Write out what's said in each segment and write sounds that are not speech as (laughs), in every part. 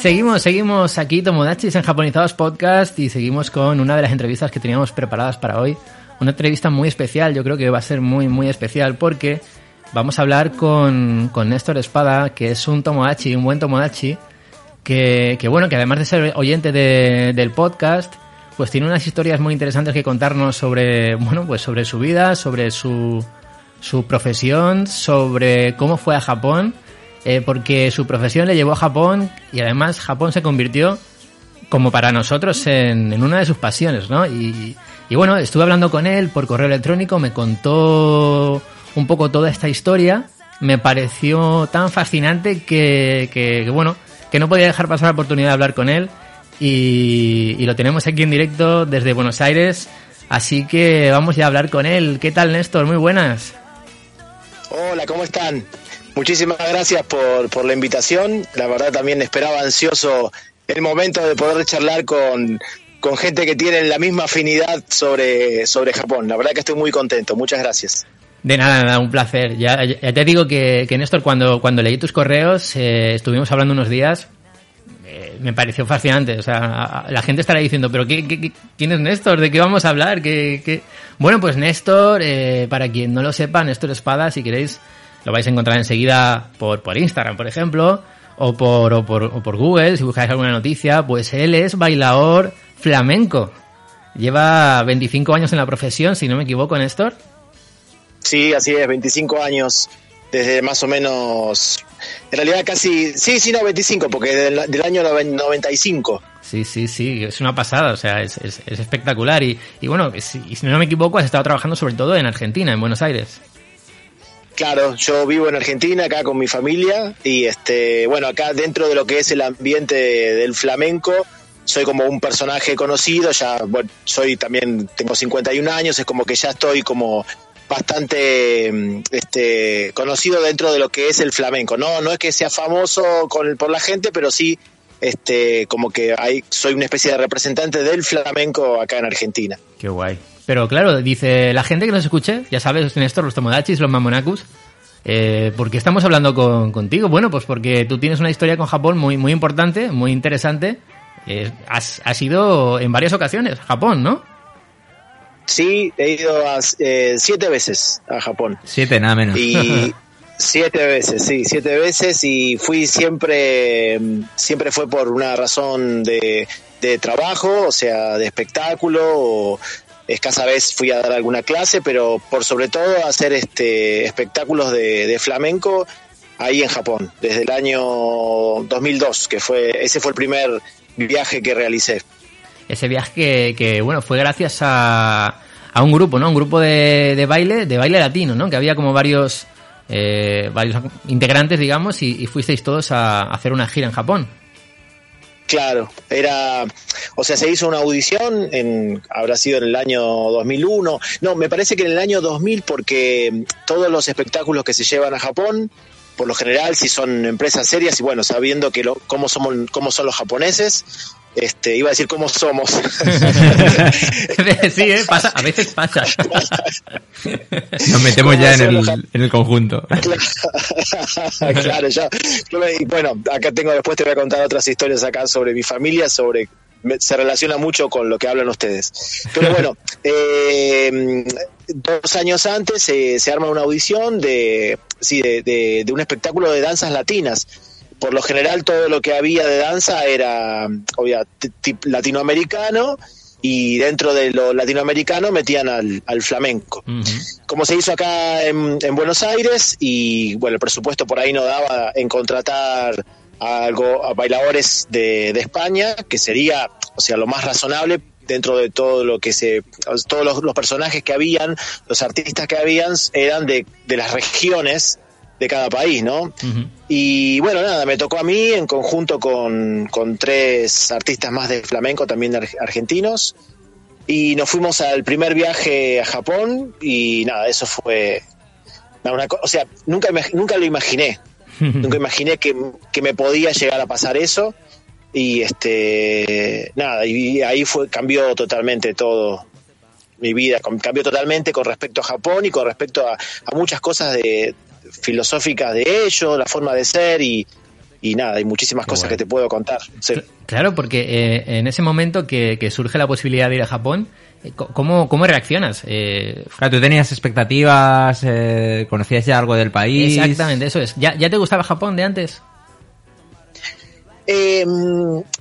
Seguimos, seguimos aquí, Tomodachis en Japonizados Podcast y seguimos con una de las entrevistas que teníamos preparadas para hoy. Una entrevista muy especial, yo creo que va a ser muy, muy especial porque vamos a hablar con, con Néstor Espada, que es un Tomodachi, un buen Tomodachi, que, bueno, que además de ser oyente de- del podcast, pues tiene unas historias muy interesantes que contarnos sobre, bueno, pues sobre su vida, sobre su, su profesión, sobre cómo fue a Japón, eh, porque su profesión le llevó a Japón y además Japón se convirtió como para nosotros en, en una de sus pasiones, ¿no? Y, bueno, estuve hablando con él por correo electrónico, me contó un poco toda esta historia, me pareció tan fascinante que, que- que, bueno, que no podía dejar pasar la oportunidad de hablar con él y, y lo tenemos aquí en directo desde Buenos Aires, así que vamos ya a hablar con él. ¿Qué tal, Néstor? Muy buenas. Hola, ¿cómo están? Muchísimas gracias por, por la invitación. La verdad también esperaba ansioso el momento de poder charlar con, con gente que tiene la misma afinidad sobre, sobre Japón. La verdad que estoy muy contento. Muchas gracias. De nada, nada, un placer. Ya, ya te digo que, que Néstor, cuando, cuando leí tus correos, eh, estuvimos hablando unos días, eh, me pareció fascinante. O sea, la gente estará diciendo, pero qué, quién es Néstor? ¿De qué vamos a hablar? ¿Qué, qué? Bueno, pues Néstor, eh, para quien no lo sepa, Néstor Espada, si queréis, lo vais a encontrar enseguida por, por Instagram, por ejemplo, o por, o, por, o por Google, si buscáis alguna noticia, pues él es bailador flamenco. Lleva 25 años en la profesión, si no me equivoco, Néstor. Sí, así es, 25 años desde más o menos... En realidad casi... Sí, sí, no, 25, porque del, del año noven- 95. Sí, sí, sí, es una pasada, o sea, es, es- es espectacular. Y, y bueno, si, si no me equivoco, has estado trabajando sobre todo en Argentina, en Buenos Aires. Claro, yo vivo en Argentina, acá con mi familia, y este, bueno, acá dentro de lo que es el ambiente del flamenco, soy como un personaje conocido, ya, bueno, soy también, tengo 51 años, es como que ya estoy como bastante mm, este, conocido dentro de lo que es el flamenco. No, no es que sea famoso con por la gente, pero sí este, como que hay, soy una especie de representante del flamenco acá en Argentina. Qué guay. Pero claro, dice la gente que nos escuche, ya sabes, Néstor, los Tomodachis, los Mamonacus, eh, ¿por qué estamos hablando con- contigo? Bueno, pues porque tú tienes una historia con Japón muy, muy importante, muy interesante. Eh, has, has ido en varias ocasiones Japón, ¿no? Sí, he ido a, eh, siete veces a Japón. Siete, nada menos. Y (laughs) siete veces, sí, siete veces y fui siempre, mm, siempre fue por una razón de, de trabajo, o sea, de espectáculo, o escasa vez fui a dar alguna clase, pero por sobre todo a hacer este espectáculos de, de flamenco ahí en Japón, desde el año 2002, que fue, ese fue el primer viaje que realicé. Ese viaje que, que, bueno, fue gracias a, a un grupo, ¿no? Un grupo de, de baile, de baile latino, ¿no? Que había como varios, eh, varios integrantes, digamos, y, fuisteis todos a, a hacer una gira en Japón. Claro, era, o sea, se hizo una audición, en, habrá sido en el año 2001, no, me parece que en el año 2000 porque mm, todos los espectáculos que se llevan a Japón, por lo general, si son empresas serias y bueno, sabiendo que lo, cómo somos, cómo son los japoneses, este, iba a decir cómo somos. (laughs) sí, ¿eh? Pasa, a veces pasa. Nos metemos ya en el, en el conjunto. claro, (laughs) ya. yo me- y bueno, acá tengo después te voy a contar otras historias acá sobre mi familia, sobre me- se relaciona mucho con lo que hablan ustedes. Pero bueno, (laughs) eh, dos años antes se- se arma una audición de, sí, de, de- de un espectáculo de danzas latinas. Por lo general todo lo que había de danza era obvia, ti- ti- latinoamericano y dentro de lo latinoamericano metían al, al flamenco. Como se hizo acá en, en Buenos Aires y bueno, el presupuesto por ahí no daba en contratar a, algo, a bailadores de, de España, que sería, o sea, lo más razonable dentro de todo lo que se, todos los, los personajes que habían, los artistas que habían, eran de, de las regiones de cada país, ¿no? Y bueno, nada, me tocó a mí en conjunto con, con tres artistas más de flamenco, también ar- argentinos. Y nos fuimos al primer viaje a Japón y nada, eso fue... una o sea, nunca, nunca lo imaginé. nunca imaginé que, que me podía llegar a pasar eso. Y este nada, y ahí fue cambió totalmente todo mi vida cambió totalmente con respecto a Japón y con respecto a, a muchas cosas de filosóficas de ellos, la forma de ser y, y nada, hay muchísimas Qué cosas guay. que te puedo contar. Sí. Claro, porque eh, en ese momento que, que surge la posibilidad de ir a Japón, eh, ¿cómo, cómo reaccionas? Eh, Claro, tú tenías expectativas, eh, conocías ya algo del país. exactamente, eso es. ¿Ya, ¿Ya te gustaba Japón de antes? Eh,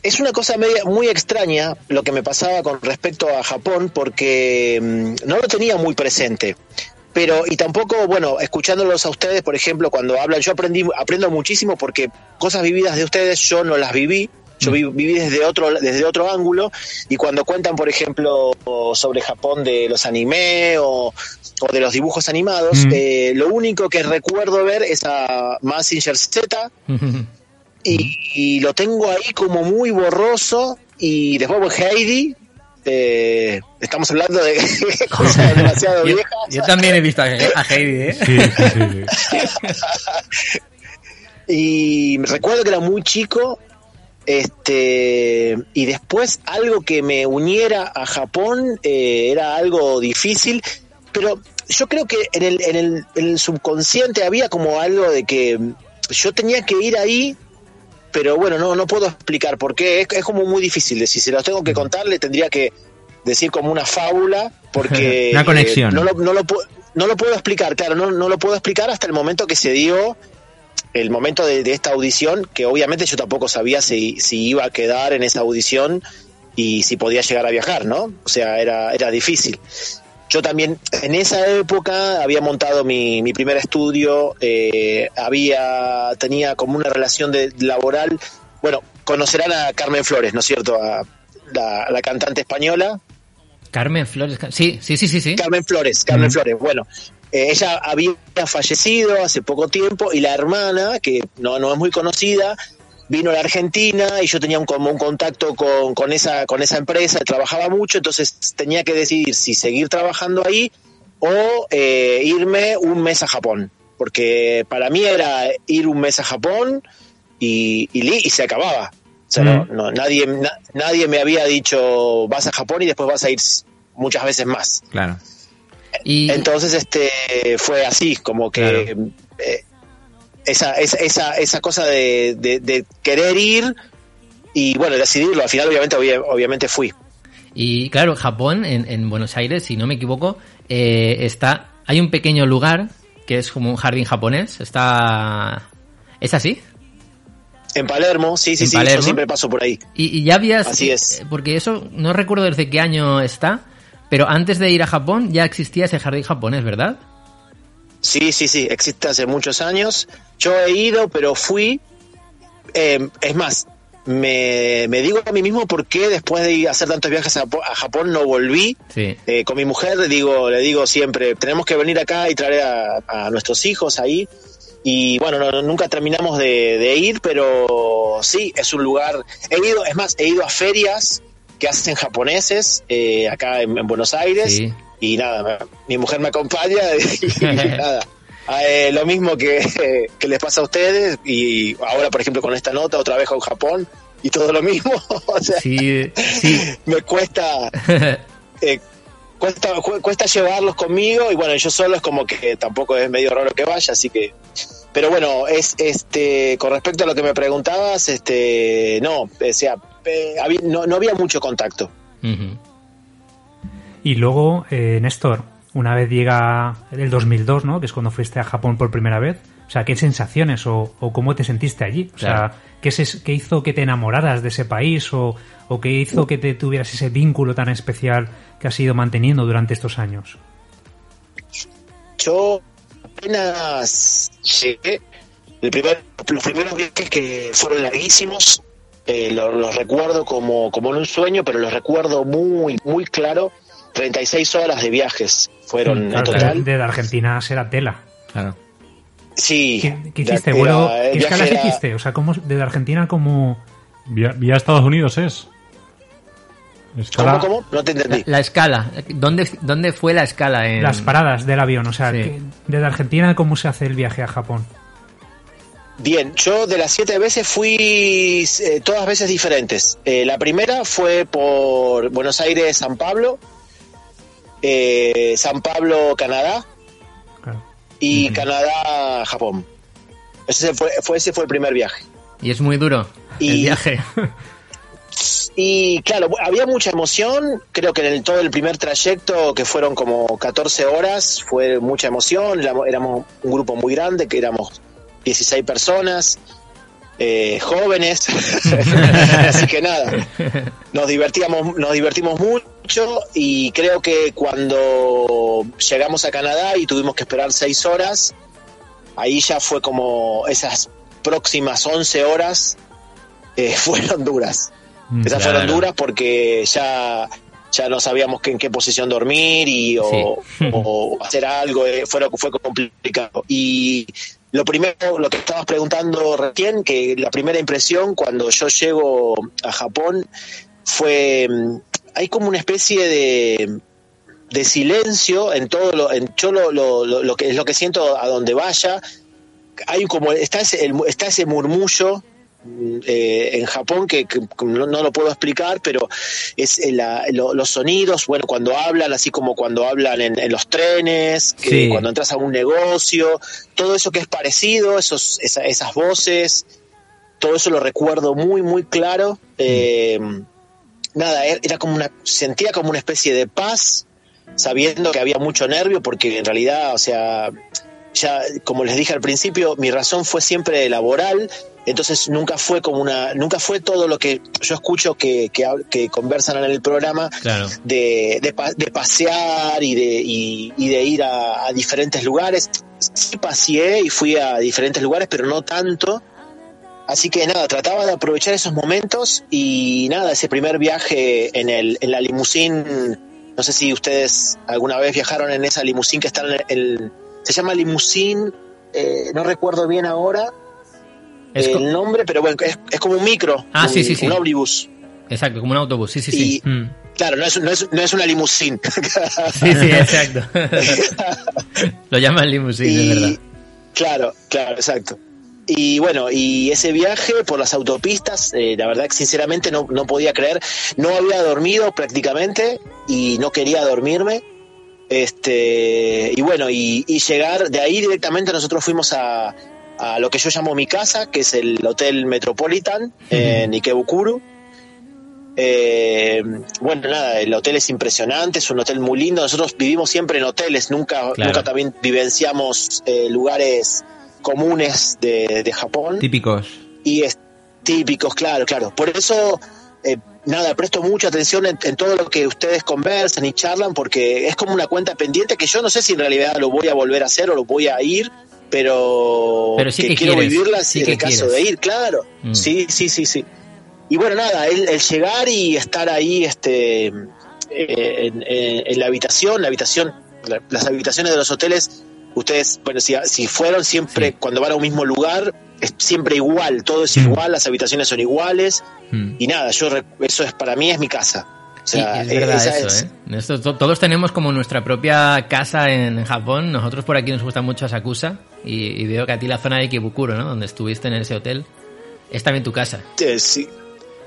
es una cosa media, muy extraña lo que me pasaba con respecto a Japón porque mm, no lo tenía muy presente. Pero, y tampoco, bueno, escuchándolos a ustedes, por ejemplo, cuando hablan, yo aprendí, aprendo muchísimo porque cosas vividas de ustedes yo no las viví. Yo vi- viví desde otro, desde otro ángulo y cuando cuentan, por ejemplo, sobre Japón de los anime o, o de los dibujos animados, Mm. eh, lo único que recuerdo ver es a Mazinger Z, (laughs) y, y lo tengo ahí como muy borroso y después Heidi eh, estamos hablando de (laughs) cosas demasiado yo, viejas yo también he visto a, a Heidi, ¿eh? Sí, sí, sí, sí. (laughs) y recuerdo que era muy chico este y después algo que me uniera a Japón eh, era algo difícil pero yo creo que en el, en, el, en el subconsciente había como algo de que yo tenía que ir ahí pero bueno, no, no puedo explicar por qué. Es, es como muy difícil. Si se los tengo que contar, le tendría que decir como una fábula, porque... (laughs) Una conexión. eh, no, lo, no, lo, no lo puedo explicar, claro, no, no lo puedo explicar hasta el momento que se dio el momento de, de esta audición, que obviamente yo tampoco sabía si, si iba a quedar en esa audición y si podía llegar a viajar, ¿no? O sea, era, era difícil. Yo también en esa época había montado mi, mi primer estudio, eh, había tenía como una relación de laboral. Bueno, conocerán a Carmen Flores, ¿no es cierto? A la, la cantante española, Carmen Flores. Sí, sí, sí, sí. sí. Carmen Flores, Carmen Flores. Bueno, eh, ella había fallecido hace poco tiempo y la hermana, que no, no es muy conocida, vino a la Argentina y yo tenía un, como un contacto con, con, esa, con esa empresa, trabajaba mucho, entonces tenía que decidir si seguir trabajando ahí o eh, irme un mes a Japón. Porque para mí era ir un mes a Japón y, y, y se acababa. O sea, no, no, nadie, na- nadie me había dicho vas a Japón y después vas a ir muchas veces más. Claro. Y, Entonces, este, fue así, como que eh, esa, esa, esa, esa cosa de, de- de querer ir y bueno, decidirlo. Al final, obviamente, obvia- obviamente fui. y claro, Japón, en, en Buenos Aires, si no me equivoco, eh, está. Hay un pequeño lugar que es como un jardín japonés. Está. ¿Es así? En Palermo, sí, sí, ¿En sí, Palermo? yo siempre paso por ahí. Y, y ya habías. Así es. eh, Porque eso no recuerdo desde qué año está. Pero antes de ir a Japón ya existía ese jardín japonés, ¿verdad? Sí, sí, sí, existe hace muchos años. Yo he ido, pero fui. eh, es más, me, me digo a mí mismo por qué después de hacer tantos viajes a, Japón no volví. Sí. Eh, con mi mujer le digo, le digo siempre, tenemos que venir acá y traer a, a nuestros hijos ahí. Y bueno, no- no- nunca terminamos de, de ir, pero sí, es un lugar. He ido, es más, he ido a ferias que hacen japoneses eh, acá en, en Buenos Aires. Sí. Y nada, mi mujer me acompaña (laughs) y (laughs) nada. Eh, lo mismo que, (laughs) que les pasa a ustedes y ahora, por ejemplo, con esta nota, otra vez con Japón y todo lo mismo. o sea, Sí, sí. me cuesta eh, cuesta cu- cuesta llevarlos conmigo y bueno yo solo es como que tampoco es medio raro que vaya así que pero bueno es este con respecto a lo que me preguntabas este no o sea eh, había- no, no había mucho contacto Ujú. Y luego, eh, Néstor, una vez llega el 2002, ¿no? Que es cuando fuiste a Japón por primera vez. O sea, ¿qué sensaciones o, o cómo te sentiste allí? O Claro. sea, ¿qué, se- qué hizo que te enamoraras de ese país o, o qué hizo que te tuvieras ese vínculo tan especial que has ido manteniendo durante estos años? yo apenas llegué el primer, los primeros viajes que fueron larguísimos eh, lo- los, recuerdo como, como en un sueño pero los recuerdo muy muy claro 36 horas de viajes fueron en Claro, total de, de Argentina será tela. Claro. Sí. ¿Qué, hiciste, era- el ¿Qué escalas era- hiciste? O sea, ¿cómo, desde Argentina como... Vía, vía Estados Unidos es. Escala- ¿Cómo, cómo? No te La, entendí. la escala. ¿Dónde, ¿Dónde fue la escala? En... Las paradas del avión, o sea, Sí. desde Argentina, ¿cómo se hace el viaje a Japón? Bien, yo de las siete veces fui eh, todas veces diferentes. Eh, la primera fue por Buenos Aires, San Pablo. Eh, San Pablo, Canadá Claro. y Canadá, Japón. Ese fue, fue, ese fue el primer viaje. Y es muy duro el Y- viaje. (laughs) Y claro, había mucha emoción, creo que en el, todo el primer trayecto, que fueron como 14 horas, fue mucha emoción, éramos, éramos un grupo muy grande, que éramos 16 personas, eh, jóvenes, (laughs) así que nada, nos divertíamos, nos divertimos mucho y creo que cuando llegamos a Canadá y tuvimos que esperar 6 horas, ahí ya fue como esas próximas 11 horas eh, (laughs) fueron duras. Esas Claro. fueron duras porque ya, ya no sabíamos que, en qué posición dormir y, o, Sí. o hacer algo, eh, fue, fue complicado. Y lo primero, lo que estabas preguntando recién, que la primera impresión cuando yo llego a Japón fue, mm, hay como una especie de, de silencio en todo lo, en yo lo, lo, lo- lo que es lo que siento a donde vaya, hay como está ese, el- está ese murmullo mm, eh, en Japón que, que no, no lo puedo explicar, pero es eh, la- lo- los sonidos, bueno, cuando hablan, así como cuando hablan en, en los trenes, que Sí. cuando entras a un negocio, todo eso que es parecido, esos, esa- esas voces, todo eso lo recuerdo muy, muy claro. Eh, nada, era como una, sentía como una especie de paz, sabiendo que había mucho nervio, porque en realidad, o sea, ya como les dije al principio, mi razón fue siempre laboral, entonces nunca fue como una, nunca fue todo lo que yo escucho que, que, que conversan en el programa Claro. de, de, de pasear y de, y, y de ir a, a diferentes lugares. Sí paseé y fui a diferentes lugares, pero no tanto. Así que nada, trataba de aprovechar esos momentos y nada, ese primer viaje en, el, en la limusín, no sé si ustedes alguna vez viajaron en esa limusín que está en el... se llama limusín, eh, no recuerdo bien ahora Es el nombre, pero bueno, es, es como un micro, Ah, un, sí, sí, sí. un ómnibus. Exacto, como un autobús. Sí, sí, sí. Mm. Claro, no es, no es, no es una limusín. (laughs) Sí, sí, exacto. (laughs) Lo llaman limusín, es verdad. Claro, claro, exacto. Y bueno, y ese viaje por las autopistas, eh, la verdad que sinceramente no, no podía creer. No había dormido prácticamente y no quería dormirme. Este, y bueno, y, y llegar de ahí directamente nosotros fuimos a, a lo que yo llamo mi casa, que es el Hotel Metropolitan en Ikebukuro. Eh, bueno, nada, el hotel es impresionante, es un hotel muy lindo. Nosotros vivimos siempre en hoteles, nunca, Claro. nunca también vivenciamos eh, lugares comunes de, de Japón Típicos. y es típicos, claro, claro. Por eso, eh, nada, presto mucha atención en, en todo lo que ustedes conversan y charlan, porque es como una cuenta pendiente que yo no sé si en realidad lo voy a volver a hacer o lo voy a ir, pero, Pero sí que quiero quieres, vivirla sí en que el caso de ir, claro. Mm. Sí, sí, sí, sí. Y bueno, nada, el, el llegar y estar ahí este, eh, en, en- en la habitación, la habitación, la- las habitaciones de los hoteles, ustedes, bueno, si, si fueron siempre, Sí. cuando van a un mismo lugar, es siempre igual, todo es igual, las habitaciones son iguales, Mm. y nada, yo eso es para mí es mi casa. O Sí, sea, es verdad esa eso, es- ¿eh? Esto- todos tenemos como nuestra propia casa en Japón. Nosotros por aquí nos gusta mucho Asakusa y, y veo que a ti la zona de Ikebukuro, ¿no? Donde estuviste en ese hotel, es también tu casa. eh, sí.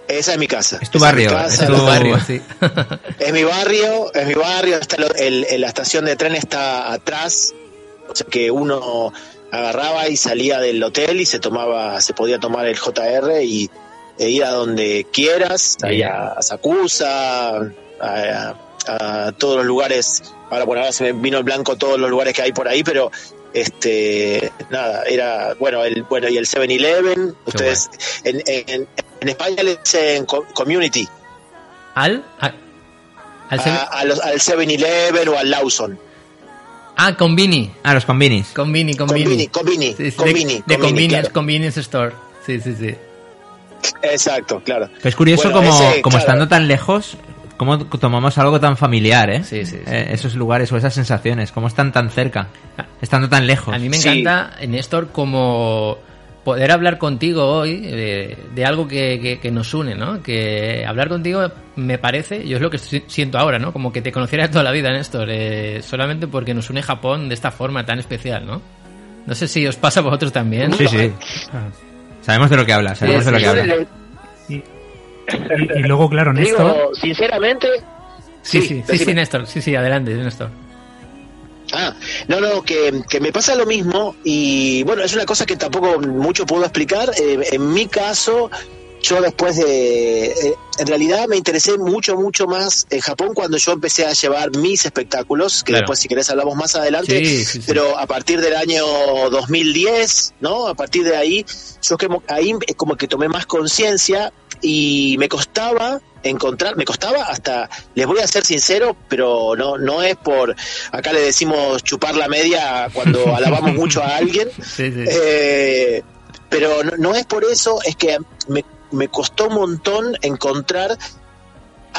Esa es mi casa. Es tu Esa barrio, casa, es Tu tu- barrio, sí. Es mi barrio, es mi barrio, está lo- el- el- la estación de tren está atrás, o sea que uno agarraba y salía del hotel y se tomaba, se podía tomar el JR y e ir a donde quieras, ahí Bien. a Sakusa, a, a- a todos los lugares, ahora bueno, ahora se me vino el blanco todos los lugares que hay por ahí, pero este nada, era bueno el bueno y el 7-Eleven, ustedes en, en, en España le dicen co- community, ¿Al? a- al a- a al 7-Eleven o al Lawson. Ah, Convini. Ah, los convinis. Convini, Convini. Convini, Convini, Sí, sí, de- Convini, de, Convini, convenience, claro. convenience store. Sí, sí, sí. Exacto, claro. Pero es curioso Bueno, como, ese, como claro. estando tan lejos, cómo tomamos algo tan familiar, ¿eh? Sí, sí, sí. Eh, esos lugares o esas sensaciones, cómo están tan cerca, estando tan lejos. A mí me Sí. encanta, Néstor, como poder hablar contigo hoy de, de algo que, que- que nos une, ¿no? Que hablar contigo me parece, yo es lo que si- siento ahora, ¿no? Como que te conociera toda la vida, Néstor, eh, solamente porque nos une Japón de esta forma tan especial, ¿no? No sé si os pasa a vosotros también. Sí, sí. Sabemos de lo que habla, sabemos de lo que Yo habla. le- Y, y- y luego, claro, Néstor, digo, sinceramente, Sí, Sí, sí, sí, sí. Néstor. Sí, sí, adelante, Néstor. Ah, no, no, que, que me pasa lo mismo y bueno, es una cosa que tampoco mucho puedo explicar. Eh, en mi caso, yo después de... eh, en realidad me interesé mucho, mucho más en Japón cuando yo empecé a llevar mis espectáculos, que Claro. después si querés hablamos más adelante, Sí, sí, sí. pero a partir del año 2010, ¿no? A partir de ahí, yo que, ahí como que tomé más conciencia y me costaba encontrar, me costaba hasta, les voy a ser sincero, pero no, no es por, acá le decimos chupar la media cuando (laughs) alabamos mucho a alguien, Sí, sí. eh, pero no, no es por eso, es que me, me costó un montón encontrar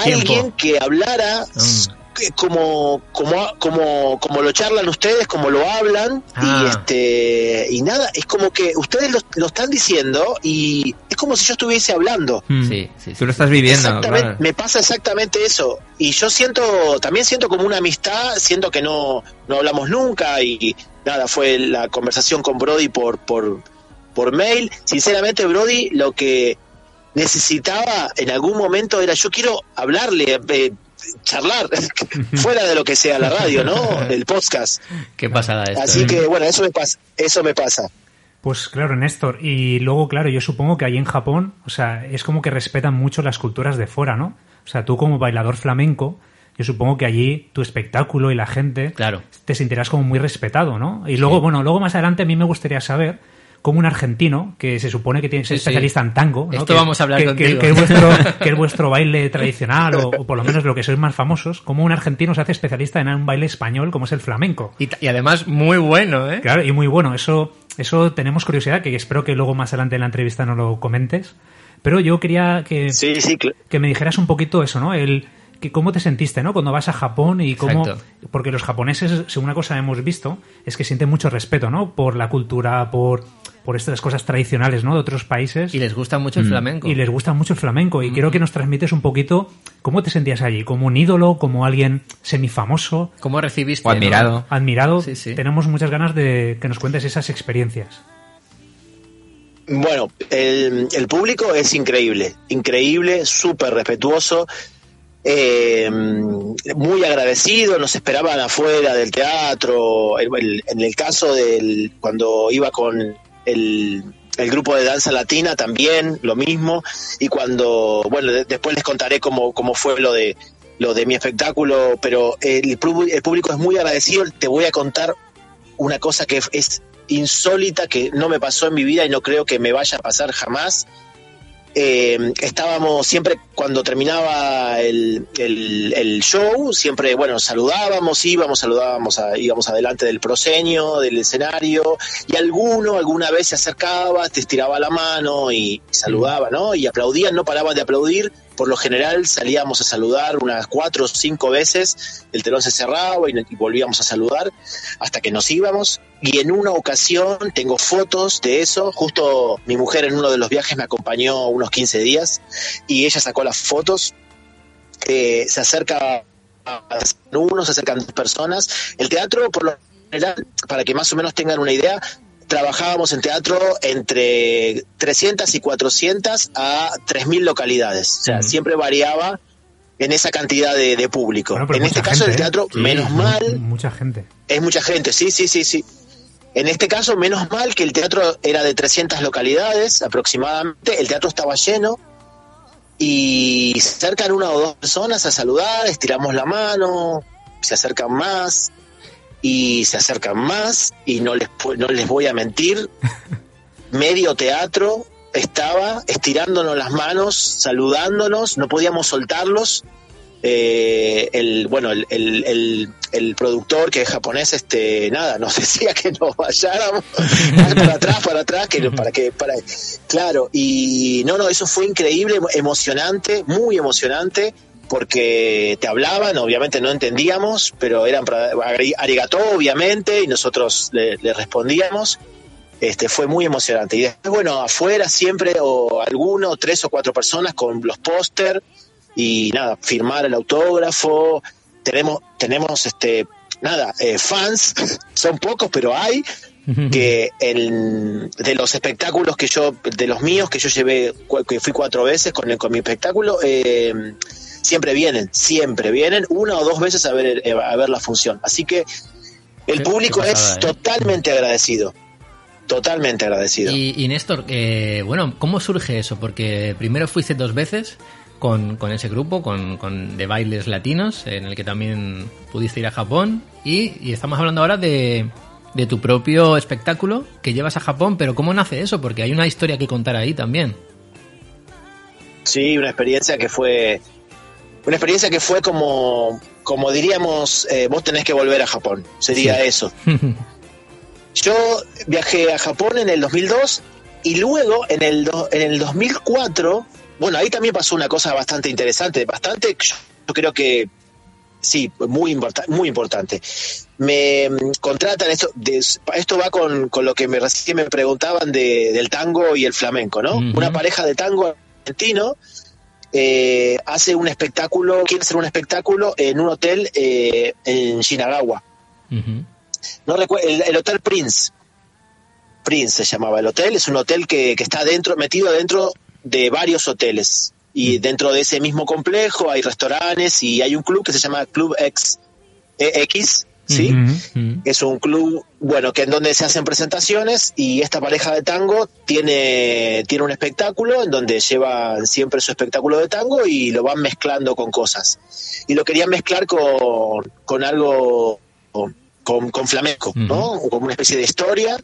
Tiempo. alguien que hablara Mm. como, como, como, como lo charlan ustedes, como lo hablan, Ah. y este y nada, es como que ustedes lo, lo están diciendo y es como si yo estuviese hablando. Mm. Sí, sí, sí. Tú lo estás viviendo, Exactamente, claro. me pasa exactamente eso. Y yo siento, también siento como una amistad, siento que no, no hablamos nunca y nada, fue la conversación con Brody por, por, por mail. Sinceramente, Brody, lo que necesitaba en algún momento era yo quiero hablarle, eh, charlar, (laughs) fuera de lo que sea la radio, ¿no? (laughs) El podcast. Qué pasada esto. Así ¿eh? que bueno, eso me pasa, eso me pasa. Pues claro, Néstor. Y luego, claro, yo supongo que ahí en Japón, o sea, es como que respetan mucho las culturas de fuera, ¿no? O sea, tú como bailador flamenco, yo supongo que allí tu espectáculo y la gente Claro. te sentirás como muy respetado, ¿no? Y luego, bueno, luego más adelante a mí me gustaría saber cómo un argentino, que se supone que tiene que ser Sí, sí. especialista en tango, ¿no? Esto que, vamos a hablar que, contigo. Que, que es vuestro, que es vuestro baile tradicional, o, o por lo menos lo que sois más famosos, cómo un argentino se hace especialista en un baile español como es el flamenco. Y, y además muy bueno, ¿eh? Claro, y muy bueno, eso, eso tenemos curiosidad, que espero que luego más adelante en la entrevista no lo comentes. Pero yo quería que, Sí, sí, cl- que me dijeras un poquito eso, ¿no? El que cómo te sentiste, ¿no? Cuando vas a Japón y cómo Exacto. porque los japoneses, según una cosa hemos visto, es que sienten mucho respeto, ¿no? Por la cultura, por por estas cosas tradicionales, ¿no? De otros países. Y les gusta mucho el flamenco. Y les gusta mucho el flamenco. Y quiero que nos transmites un poquito cómo te sentías allí, como un ídolo, como alguien semifamoso, ¿Cómo recibiste? O admirado. no? admirado. Sí, sí. Tenemos muchas ganas de que nos cuentes esas experiencias. Bueno, el, el público es increíble, increíble, súper respetuoso, eh, muy agradecido, nos esperaban afuera del teatro, el- el- en el caso del cuando iba con el, el grupo de danza latina también lo mismo y cuando bueno de- después les contaré cómo, cómo fue lo de lo de mi espectáculo pero el, el público es muy agradecido te voy a contar una cosa que es insólita que no me pasó en mi vida y no creo que me vaya a pasar jamás. Eh, estábamos siempre, cuando terminaba el, el- show, siempre, bueno, saludábamos, íbamos, saludábamos, íbamos adelante del proscenio, del escenario, y alguno alguna vez se acercaba, te estiraba la mano y saludaba, ¿no? Y aplaudían, no paraban de aplaudir. Por lo general salíamos a saludar unas cuatro o cinco veces, el telón se cerraba y, volvíamos a saludar hasta que nos íbamos. Y en una ocasión tengo fotos de eso. Justo mi mujer en uno de los viajes me acompañó unos 15 días y ella sacó las fotos. Eh, se acerca uno, se acercan dos personas. El teatro, por lo general, para que más o menos tengan una idea, trabajábamos en teatro entre 300 y 400 a 3.000 localidades. O sea, siempre variaba en esa cantidad de, de público. Bueno, en este caso, gente, el teatro, ¿eh? Sí, menos mu- mal, Mucha gente. es mucha gente, sí, sí, sí, sí. En este caso, menos mal que el teatro era de 300 localidades aproximadamente, el teatro estaba lleno y se acercan una o dos personas a saludar, estiramos la mano, se acercan más y se acercan más y no les, no les voy a mentir, medio teatro estaba estirándonos las manos, saludándonos, no podíamos soltarlos. Eh, el bueno el, el, el, el productor que es japonés este nada nos (laughs) decía que nos vayáramos para atrás para atrás que para que para claro y no no eso fue increíble emo- emocionante muy emocionante porque te hablaban obviamente no entendíamos pero eran arigato obviamente y nosotros le, le respondíamos. Este fue muy emocionante. Y después bueno afuera siempre o alguno tres o cuatro personas con los póster y nada firmar el autógrafo. Tenemos tenemos este nada eh, fans (laughs) son pocos pero hay (laughs) que el, de los espectáculos que yo de los míos que yo llevé que fui cuatro veces con el- con mi espectáculo eh, siempre vienen, siempre vienen una o dos veces a ver, eh, a ver la función. Así que el público pasada, es ¿eh? totalmente agradecido. Totalmente agradecido. Y, y Néstor, eh, bueno, ¿cómo surge eso? Porque primero fuiste dos veces con, con ese grupo, con, con de bailes latinos, en el que también pudiste ir a Japón. Y, y estamos hablando ahora de, de tu propio espectáculo que llevas a Japón, pero ¿cómo nace eso? Porque hay una historia que contar ahí también. Sí, una experiencia que fue una experiencia que fue como como diríamos eh, vos tenés que volver a Japón. Sería Sí. eso. (laughs) Yo viajé a Japón en el 2002 y luego en el do- en el 2004 bueno ahí también pasó una cosa bastante interesante bastante yo, yo creo que sí muy importante muy importante. Me mm, contratan esto de- esto va con, con lo que me recién me preguntaban de, del tango y el flamenco no una pareja de tango argentino eh, hace un espectáculo, quiere hacer un espectáculo en un hotel eh, en Shinagawa. No el, el Hotel Prince. Prince se llamaba el hotel, es un hotel que, que está dentro, metido dentro de varios hoteles. Y dentro de ese mismo complejo hay restaurantes y hay un club que se llama Club X, eh, X ¿sí? Es un club, bueno, que en donde se hacen presentaciones y esta pareja de tango tiene, tiene un espectáculo en donde llevan siempre su espectáculo de tango y lo van mezclando con cosas. Y lo querían mezclar con, con algo, con, con flamenco, ¿no? Como una especie de historia.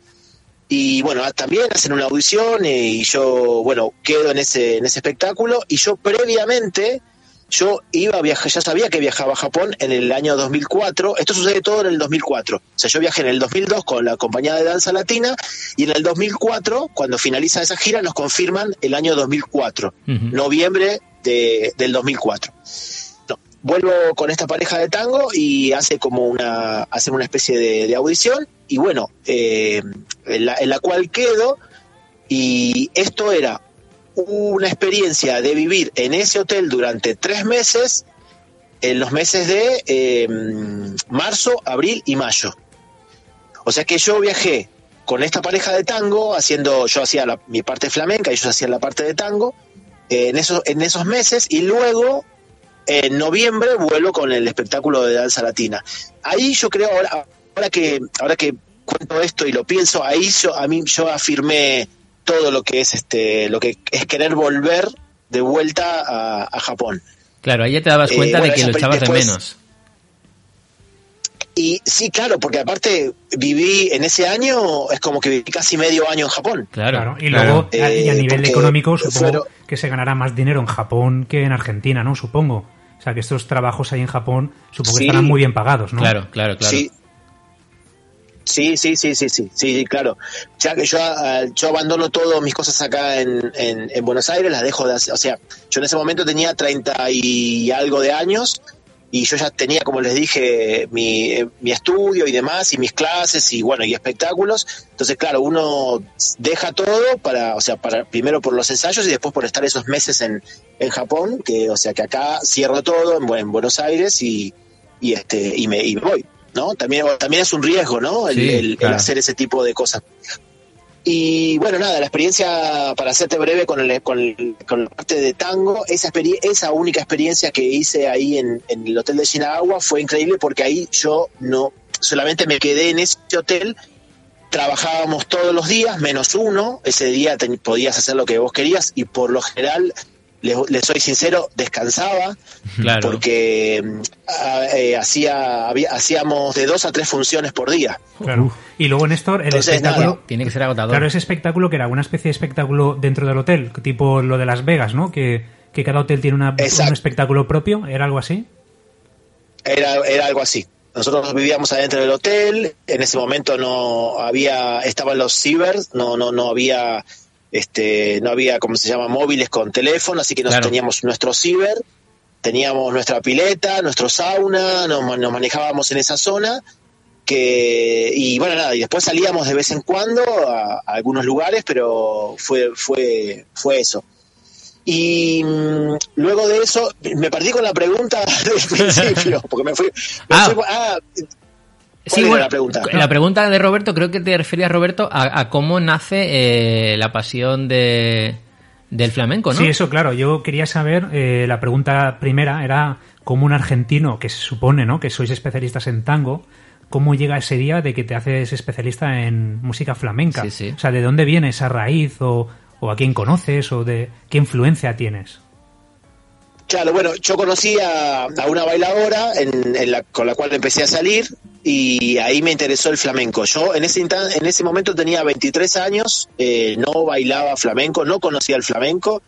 Y bueno, ah, también hacen una audición y yo, bueno, quedo en ese, en ese espectáculo y yo previamente yo iba a viajar, ya sabía que viajaba a Japón en el año 2004. Esto sucede todo en el 2004. O sea, yo viajé en el 2002 con la compañía de danza latina y en el 2004, cuando finaliza esa gira, nos confirman el año 2004, Ujú. noviembre de- del 2004. No, vuelvo con esta pareja de tango y hace como una, hacen una especie de, de audición y bueno, eh, en, la, en la cual quedo y esto era una experiencia de vivir en ese hotel durante tres meses, en los meses de eh, marzo, abril y mayo. O sea que yo viajé con esta pareja de tango, haciendo, yo hacía la- mi parte flamenca, ellos hacían la parte de tango, eh, en, esos, en esos meses, y luego en noviembre vuelo con el espectáculo de danza latina. Ahí yo creo, ahora, ahora que, ahora que cuento esto y lo pienso, ahí yo, a mí yo afirmé todo lo que es este, lo que es querer volver de vuelta a, a Japón. Claro, ahí ya te dabas Eh, cuenta bueno, de que lo echabas de menos. Y sí, claro, porque aparte viví en ese año, es como que viví casi medio año en Japón. Claro. Claro, y claro. luego, a- y a Eh, nivel económico, supongo fueron- que se ganará más dinero en Japón que en Argentina, ¿no? Supongo. O sea, que estos trabajos ahí en Japón, supongo que estarán muy bien pagados, ¿no? Claro, claro, claro. Sí. Sí, sí, sí, sí, sí, sí, claro. Ya que yo, ah, yo abandono todas mis cosas acá en, en, en Buenos Aires, las dejo de hacer, o sea, yo en ese momento tenía 30 y algo de años y yo ya tenía, como les dije, mi, eh, mi estudio y demás, y mis clases y bueno, y espectáculos. Entonces, claro, uno deja todo para, o sea, para primero por los ensayos y después por estar esos meses en, en Japón, que, o sea, que acá cierro todo en, en Buenos Aires y, y este, y me, y me voy. ¿No? También, también es un riesgo, ¿no? El, Sí, el- el claro. hacer ese tipo de cosas. Y bueno, nada, la experiencia, para hacerte breve con, el, con, el- con la parte de tango, esa, esa única experiencia que hice ahí en, en el hotel de Shinagawa fue increíble porque ahí yo no, solamente me quedé en ese hotel, trabajábamos todos los días, menos uno, ese día te- podías hacer lo que vos querías y por lo general, les, les soy sincero, descansaba Claro. porque mm, eh, hacía, había, hacíamos de dos a tres funciones por día. Claro. Y luego, Néstor, el Entonces, espectáculo... nada. Tiene que ser agotador. Claro, ese espectáculo que era una especie de espectáculo dentro del hotel, tipo lo de Las Vegas, ¿no? Que, que cada hotel tiene una- un espectáculo propio, ¿era algo así? Era, era algo así. Nosotros vivíamos adentro del hotel, en ese momento no había, estaban los cibers, no, no, no había, este, no había, como se llama, móviles con teléfono, así que nos Claro. teníamos nuestro ciber, teníamos nuestra pileta, nuestro sauna, nos, nos manejábamos en esa zona, que, y bueno, nada, y después salíamos de vez en cuando a, a algunos lugares, pero fue, fue, fue eso. Y mm, luego de eso, me perdí con la pregunta (laughs) del principio, porque me fui. me Ah. fui- ah, Sí, bueno, la pregunta? la pregunta de Roberto, creo que te referías, Roberto, a, a cómo nace eh, la pasión de, del flamenco, ¿no? Sí, eso claro. Yo quería saber, eh, la pregunta primera era cómo un argentino, que se supone ¿no? que sois especialistas en tango, cómo llega ese día de que te haces especialista en música flamenca. Sí, sí. O sea, ¿de dónde viene esa raíz o, o a quién conoces o de qué influencia tienes? Claro, bueno, yo conocí a, una bailadora en, la, con la cual empecé a salir y ahí me interesó el flamenco. Yo en ese, en ese momento tenía 23 años, eh, no bailaba flamenco, no conocía el flamenco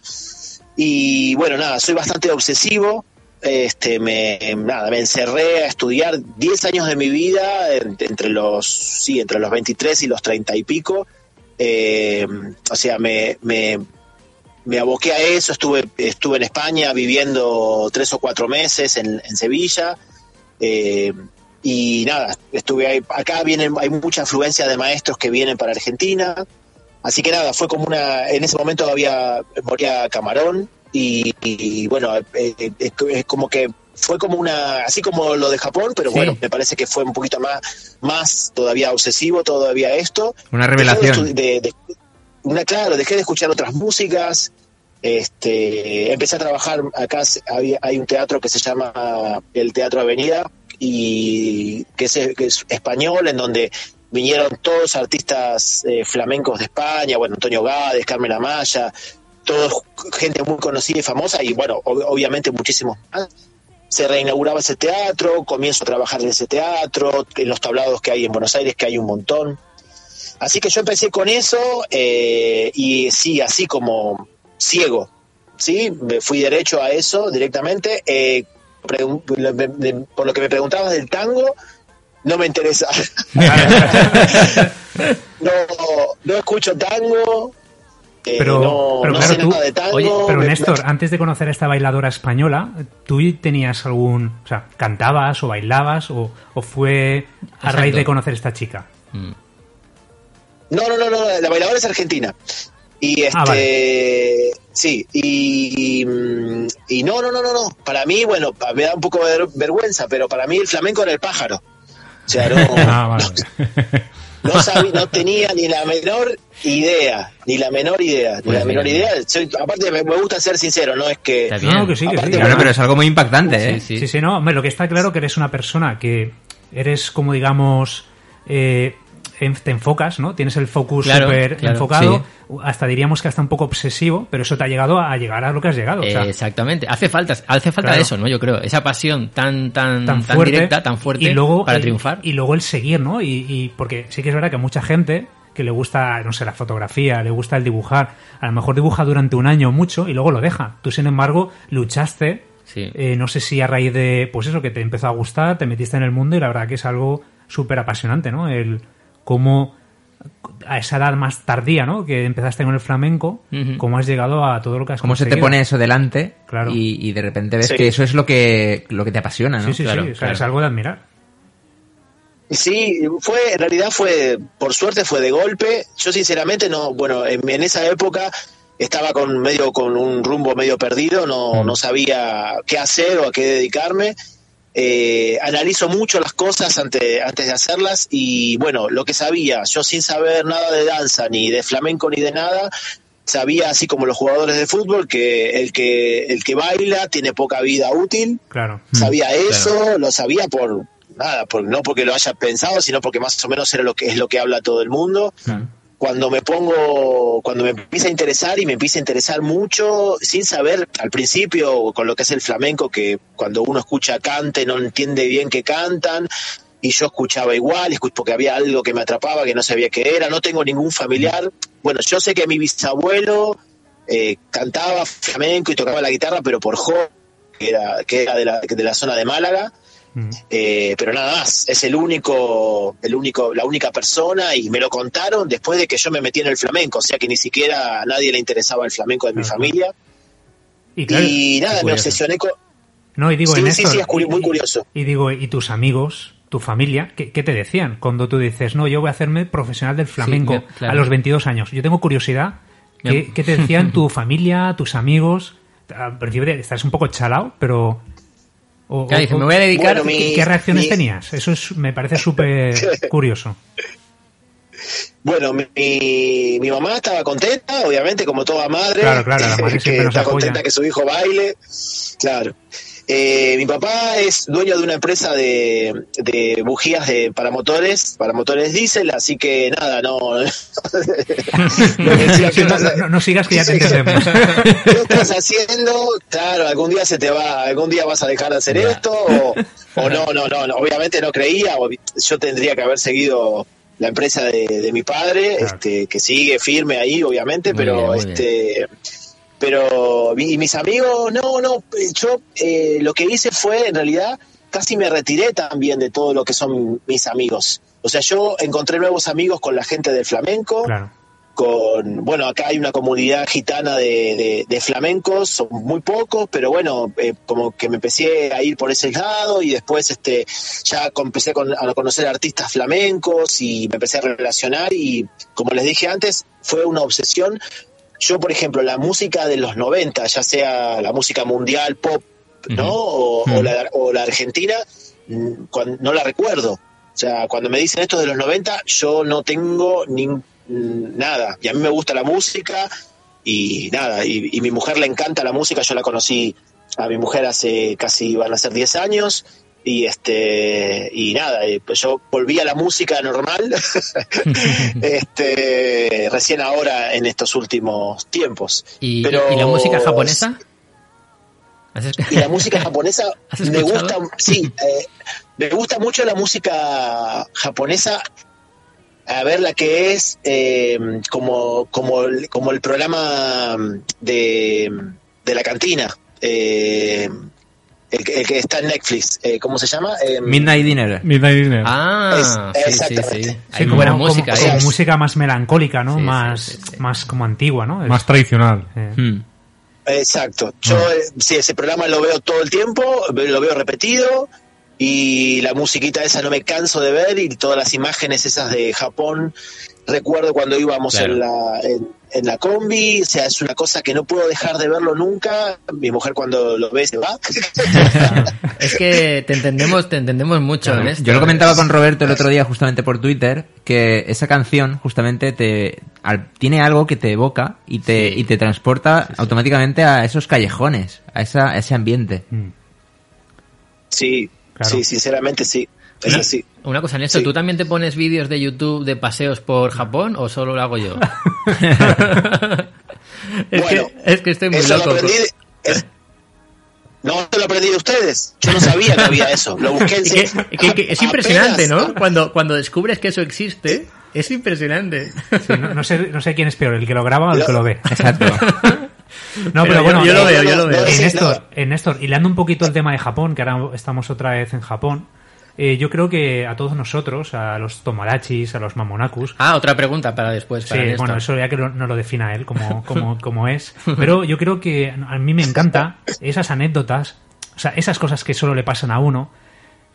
y bueno, nada, soy bastante obsesivo. Este, me, nada, me encerré a estudiar 10 años de mi vida, en- entre los, sí, entre los 23 y los 30 y pico. Eh, o sea, me, me aboqué a eso, estuve, estuve en España viviendo tres o cuatro meses en, en Sevilla. eh, y nada, estuve ahí. Acá vienen, hay mucha afluencia de maestros que vienen para Argentina. Así que nada, fue como una. En ese momento había moría Camarón. Y, y bueno, eh, es, es como que fue como una. Así como lo de Japón, pero Sí. bueno, me parece que fue un poquito más, más todavía obsesivo, todavía esto. Una de revelación. de- de- una, claro, dejé de escuchar otras músicas. Este, empecé a trabajar acá. Hay, hay un teatro que se llama el Teatro Avenida y que es, español, en donde vinieron todos artistas eh, flamencos de España, bueno, Antonio Gades, Carmen Amaya, todos gente muy conocida y famosa y bueno, ob- obviamente muchísimos más. Se reinauguraba ese teatro, comienzo a trabajar en ese teatro, en los tablados que hay en Buenos Aires, que hay un montón. Así que yo empecé con eso eh, y sí, así como ciego, ¿sí? Me fui derecho a eso directamente. Eh, por lo que me preguntabas del tango, no me interesa. (laughs) no, no escucho tango. eh, Pero, no, pero no claro, sé tú, nada de tango. oye, pero me- Néstor, me- antes de conocer a esta bailadora española, ¿tú tenías algún, o sea, cantabas o bailabas o, o fue a Exacto. raíz de conocer a esta chica? Mm. No, no, no, no, la bailadora es argentina. Y este, Ah, vale. sí, y, y no, no, no, no, no. Para mí, bueno, me da un poco de ver- vergüenza, pero para mí el flamenco era el pájaro. O sea, no, (laughs) Ah, vale. (laughs) no, sabía- no tenía ni la menor idea, ni la menor idea, ni Pues la menor mira. idea. Soy- aparte, me, me gusta ser sincero, no es que No, que sí, que sí. Bueno, pero es algo muy impactante, ¿eh? Sí, sí. Sí, sí, no. Hombre, lo que está claro que eres una persona que eres como, digamos, eh, te enfocas, ¿no? Tienes el focus Claro, súper claro, enfocado, hasta diríamos que hasta un poco obsesivo, pero eso te ha llegado a llegar a lo que has llegado. o sea, Eh, Exactamente. Hace falta, hace falta Claro. eso, ¿no? Yo creo. Esa pasión tan, tan, tan tan, fuerte directa, tan fuerte y luego para el- triunfar. y luego el seguir no y, y porque sí que es verdad que mucha gente que le gusta no sé la fotografía le gusta el dibujar a lo mejor dibuja durante un año mucho y luego lo deja tú sin embargo luchaste Sí. eh, no sé si a raíz de pues eso que te empezó a gustar te metiste en el mundo y la verdad que es algo súper apasionante no el cómo a esa edad más tardía no que empezaste con el flamenco Ujú. cómo has llegado a todo lo que has Cómo se te pone eso delante Claro. y, y de repente ves Sí. que eso es lo que, lo que te apasiona, ¿no? sí sí Claro, sí o sea, claro. es algo de admirar Sí, fue, en realidad fue, por suerte fue de golpe. Yo sinceramente no, bueno, en, en esa época estaba con medio, con un rumbo medio perdido, no, no sabía qué hacer o a qué dedicarme. Eh, analizo mucho las cosas antes, antes de hacerlas y bueno, lo que sabía, yo sin saber nada de danza, ni de flamenco, ni de nada, sabía así como los jugadores de fútbol que el que, el que baila tiene poca vida útil, claro. Sabía eso, lo sabía por nada, por, no porque lo haya pensado, sino porque más o menos era lo que es lo que habla todo el mundo. Cuando me pongo, cuando me empieza a interesar y me empieza a interesar mucho, sin saber al principio con lo que es el flamenco, que cuando uno escucha cante no entiende bien qué cantan, y yo escuchaba igual, porque había algo que me atrapaba que no sabía qué era, no tengo ningún familiar. Bueno, yo sé que mi bisabuelo eh, cantaba flamenco y tocaba la guitarra, pero por joven, que era, que era de, la, de la zona de Málaga. Mm. Eh, pero nada más, es el único, el único, la única persona y me lo contaron después de que yo me metí en el flamenco, o sea que ni siquiera a nadie le interesaba el flamenco de mi Ajá. familia. y claro y nada, me obsesioné con... No, y digo, Sí, en sí, esto, sí, es curi- y- muy curioso. Y digo, ¿y tus amigos, tu familia, qué, qué te decían cuando tú dices, no, yo voy a hacerme profesional del flamenco claro. a los 22 años? Yo tengo curiosidad, ¿qué, te decían (laughs) tu familia, tus amigos? Al principio estás un poco chalado, pero... o- Claro, o- dice, me voy a dedicar... Bueno, mi- ¿Qué, reacciones mi- tenías? Eso es, me parece súper (laughs) curioso. Bueno, mi, mi mamá estaba contenta, obviamente, como toda madre. Claro, claro, la madre (laughs) que siempre nos está contenta que su hijo baile. Claro. Eh, mi papá es dueño de una empresa de, de bujías de, para motores, para motores diésel, así que nada, no. no (laughs) no, sigas que ya te entendemos. (laughs) ¿Qué estás haciendo? Claro, algún día se te va, algún día vas a dejar de hacer esto, o, o no, no, no, no, obviamente no creía, o yo tendría que haber seguido la empresa de, de mi padre, Claro. este, que sigue firme ahí, obviamente, Muy pero bien, este pero y mis amigos, no, no, yo eh, lo que hice fue, en realidad, casi me retiré también de todo lo que son mis amigos. O sea, yo encontré nuevos amigos con la gente del flamenco, Claro. con, bueno, acá hay una comunidad gitana de, de- de flamencos, son muy pocos, pero bueno, eh, como que me empecé a ir por ese lado y después este ya empecé con- a conocer artistas flamencos y me empecé a relacionar y como les dije antes, fue una obsesión. Yo, por ejemplo, la música de los 90, ya sea la música mundial, pop, ¿no? O, o la, o la argentina, mm, no la recuerdo. O sea, cuando me dicen esto de los 90, yo no tengo ni mm, nada. Y a mí me gusta la música y nada. Y, y mi mujer le encanta la música. Yo la conocí a mi mujer hace casi, van a ser 10 años. Y este y nada, pues yo volví a la música normal (laughs) este recién ahora en estos últimos tiempos. ¿Y, Pero- y la música japonesa? ¿Has (laughs) es- y la música japonesa ¿Has me gusta sí (laughs) eh, me gusta mucho la música japonesa a ver la que es eh, como como el- como el programa de, de la cantina eh, el, que- el que está en Netflix eh, cómo se llama Eh, Midnight Dinner. Midnight Dinner. Ah, Es- sí, sí, sí. exactamente. Sí, Hay como- buena como- música como ahí. música más melancólica, ¿no? Más, sí, sí. más como antigua, ¿no? Es- Más tradicional. eh, Hmm. Exacto. Yo eh, sí, ese programa lo veo todo el tiempo, lo veo repetido y la musiquita esa no me canso de ver y todas las imágenes esas de Japón. Recuerdo cuando íbamos Claro. en, la, en, en la combi, o sea, es una cosa que no puedo dejar de verlo nunca. Mi mujer cuando lo ve se va. (laughs) Es que te entendemos, te entendemos mucho en esto. Yo lo comentaba con Roberto el otro día justamente por Twitter que esa canción justamente te al- tiene algo que te evoca y te, Sí. y te transporta automáticamente a esos callejones, a, esa, a ese ambiente. mm. sí, Claro. sí, sinceramente sí. Es así. Una cosa, Néstor, Sí. ¿tú también te pones vídeos de YouTube de paseos por Japón o solo lo hago yo? (laughs) (laughs) es, Bueno, que, es que estoy muy Eso loco. lo aprendí. de- es- no, esto lo aprendí de ustedes. Yo no sabía que había eso. Lo busqué en (laughs) Y que- que- que es apenas- impresionante, ¿no? Cuando, cuando descubres que eso existe, es impresionante. Sí, no, no sé, no sé quién es peor, el que lo graba o el Lo- que lo ve. Exacto. No, pero, Pero bueno, yo, yo lo eh, veo, yo lo veo. no, Eh, Néstor, no. eh, Néstor, hilando un poquito el tema de Japón, que ahora estamos otra vez en Japón, eh, yo creo que a todos nosotros, a los tomarachis, a los mamonakus, Ah, otra pregunta para después. Para Sí, bueno, eso ya que no, no lo defina él como, (laughs) como, como es. Pero yo creo que a mí me encanta esas anécdotas, o sea, esas cosas que solo le pasan a uno.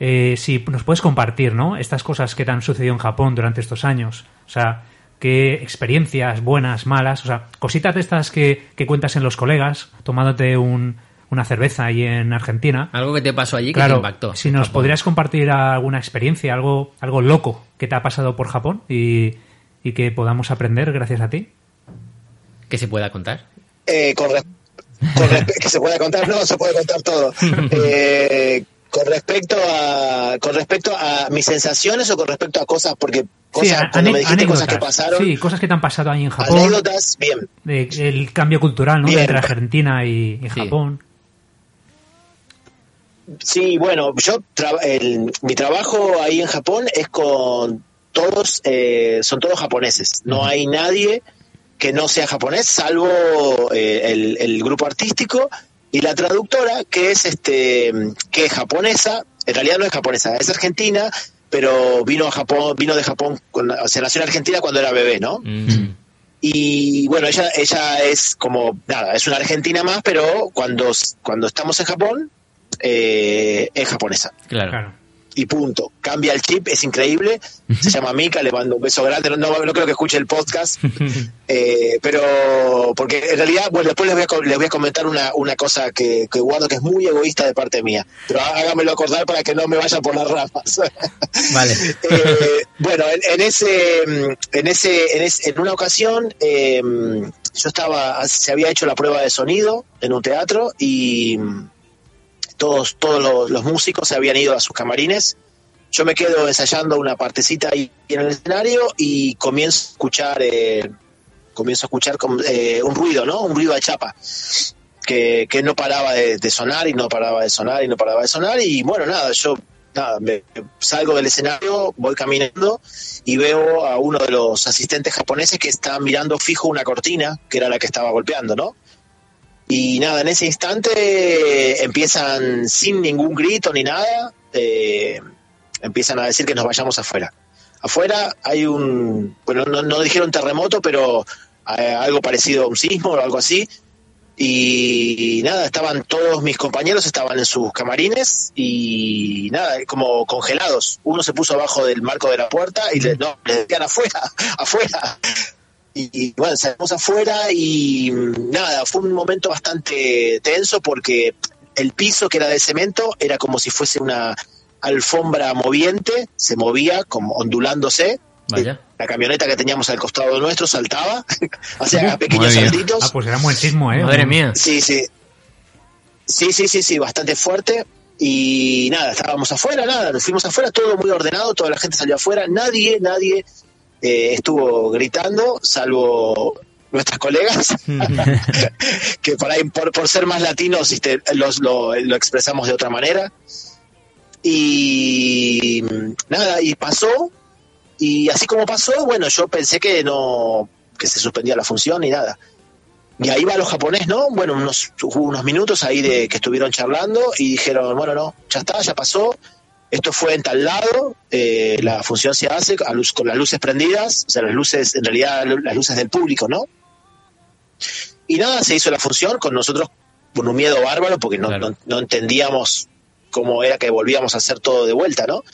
eh, si nos puedes compartir, ¿no? Estas cosas que te han sucedido en Japón durante estos años. O sea, qué experiencias buenas, malas, o sea, cositas de estas que, que cuentas en los colegas, tomándote un, una cerveza ahí en Argentina. Algo que te pasó allí que te Claro, impactó. si nos Japón. podrías compartir alguna experiencia, algo, algo loco que te ha pasado por Japón y, y que podamos aprender gracias a ti. Que se pueda contar. Eh, con (laughs) que se pueda contar, no, se puede contar todo. Eh, con respecto a con respecto a mis sensaciones o con respecto a cosas, porque cosas, a- cuando me dijiste cosas que pasaron, Sí, cosas que te han pasado ahí en Japón. anécdotas, bien. de- el cambio cultural, ¿no? Bien. Entre Argentina y, y Sí. Japón. Sí, bueno, yo tra- el- mi trabajo ahí en Japón es con todos, eh, son todos japoneses. No hay nadie que no sea japonés, salvo eh, el, el grupo artístico y la traductora que es este que es japonesa. En realidad no es japonesa, es argentina, pero vino a Japón, vino de Japón, o sea, nació en Argentina cuando era bebé, ¿no? Mm. Y bueno, ella, ella es como, nada, es una argentina más, pero cuando, cuando estamos en Japón, eh, es japonesa. Claro. Y punto. Cambia el chip, es increíble. Se llama Mika, le mando un beso grande. No, no, no creo que escuche el podcast, (laughs) eh, pero porque en realidad, bueno, después les voy a, les voy a comentar una, una cosa que, que guardo que es muy egoísta de parte mía. Pero hágamelo acordar para que no me vaya por las ramas. (laughs) Vale. (laughs) Eh, bueno, en, en ese, en ese, en, es- en una ocasión, eh, yo estaba, se había hecho la prueba de sonido en un teatro y todos, todos los, músicos se habían ido a sus camarines. Yo me quedo ensayando una partecita ahí en el escenario y comienzo a escuchar, eh, comienzo a escuchar eh, un ruido, ¿no? Un ruido de chapa que, no paraba de, sonar y no paraba de sonar y no paraba de sonar y bueno, nada, yo nada, salgo del escenario, voy caminando y veo a uno de los asistentes japoneses que está mirando fijo una cortina, que era la que estaba golpeando, ¿no? Y nada, en ese instante eh, empiezan sin ningún grito ni nada, eh, empiezan a decir que nos vayamos afuera. Afuera hay un, bueno, no, no dijeron terremoto, pero eh, algo parecido a un sismo o algo así. Y, nada, estaban todos mis compañeros, estaban en sus camarines y nada, como congelados. Uno se puso abajo del marco de la puerta y le, no, le decían afuera, (laughs) afuera. Y, y, bueno, salimos afuera y mm, nada, fue un momento bastante tenso porque el piso que era de cemento era como si fuese una alfombra moviente, se movía como ondulándose. Vaya. La camioneta que teníamos al costado nuestro saltaba, (laughs) hacía pequeños Muy bien. saltitos. Ah, pues era un buen sismo, ¿eh? Madre mía. Sí, sí. Sí, sí, sí, sí, bastante fuerte. Y nada, estábamos afuera, nada, nos fuimos afuera, todo muy ordenado, toda la gente salió afuera, nadie, nadie eh, estuvo gritando, salvo nuestras colegas, (laughs) que por ahí, por, por ser más latinos, este, los, lo, lo expresamos de otra manera. Y nada, y pasó, y así como pasó, bueno, yo pensé que no, que se suspendía la función y nada. Y ahí va los japonés, ¿no? Bueno, unos, unos minutos ahí de que estuvieron charlando y dijeron, bueno, no, ya está, ya pasó. Esto fue en tal lado, eh, la función se hace a luz, con las luces prendidas, o sea, las luces, en realidad las luces del público, ¿no? Y nada, se hizo la función con nosotros con un miedo bárbaro porque no, Claro. no, no entendíamos cómo era que volvíamos a hacer todo de vuelta, ¿no?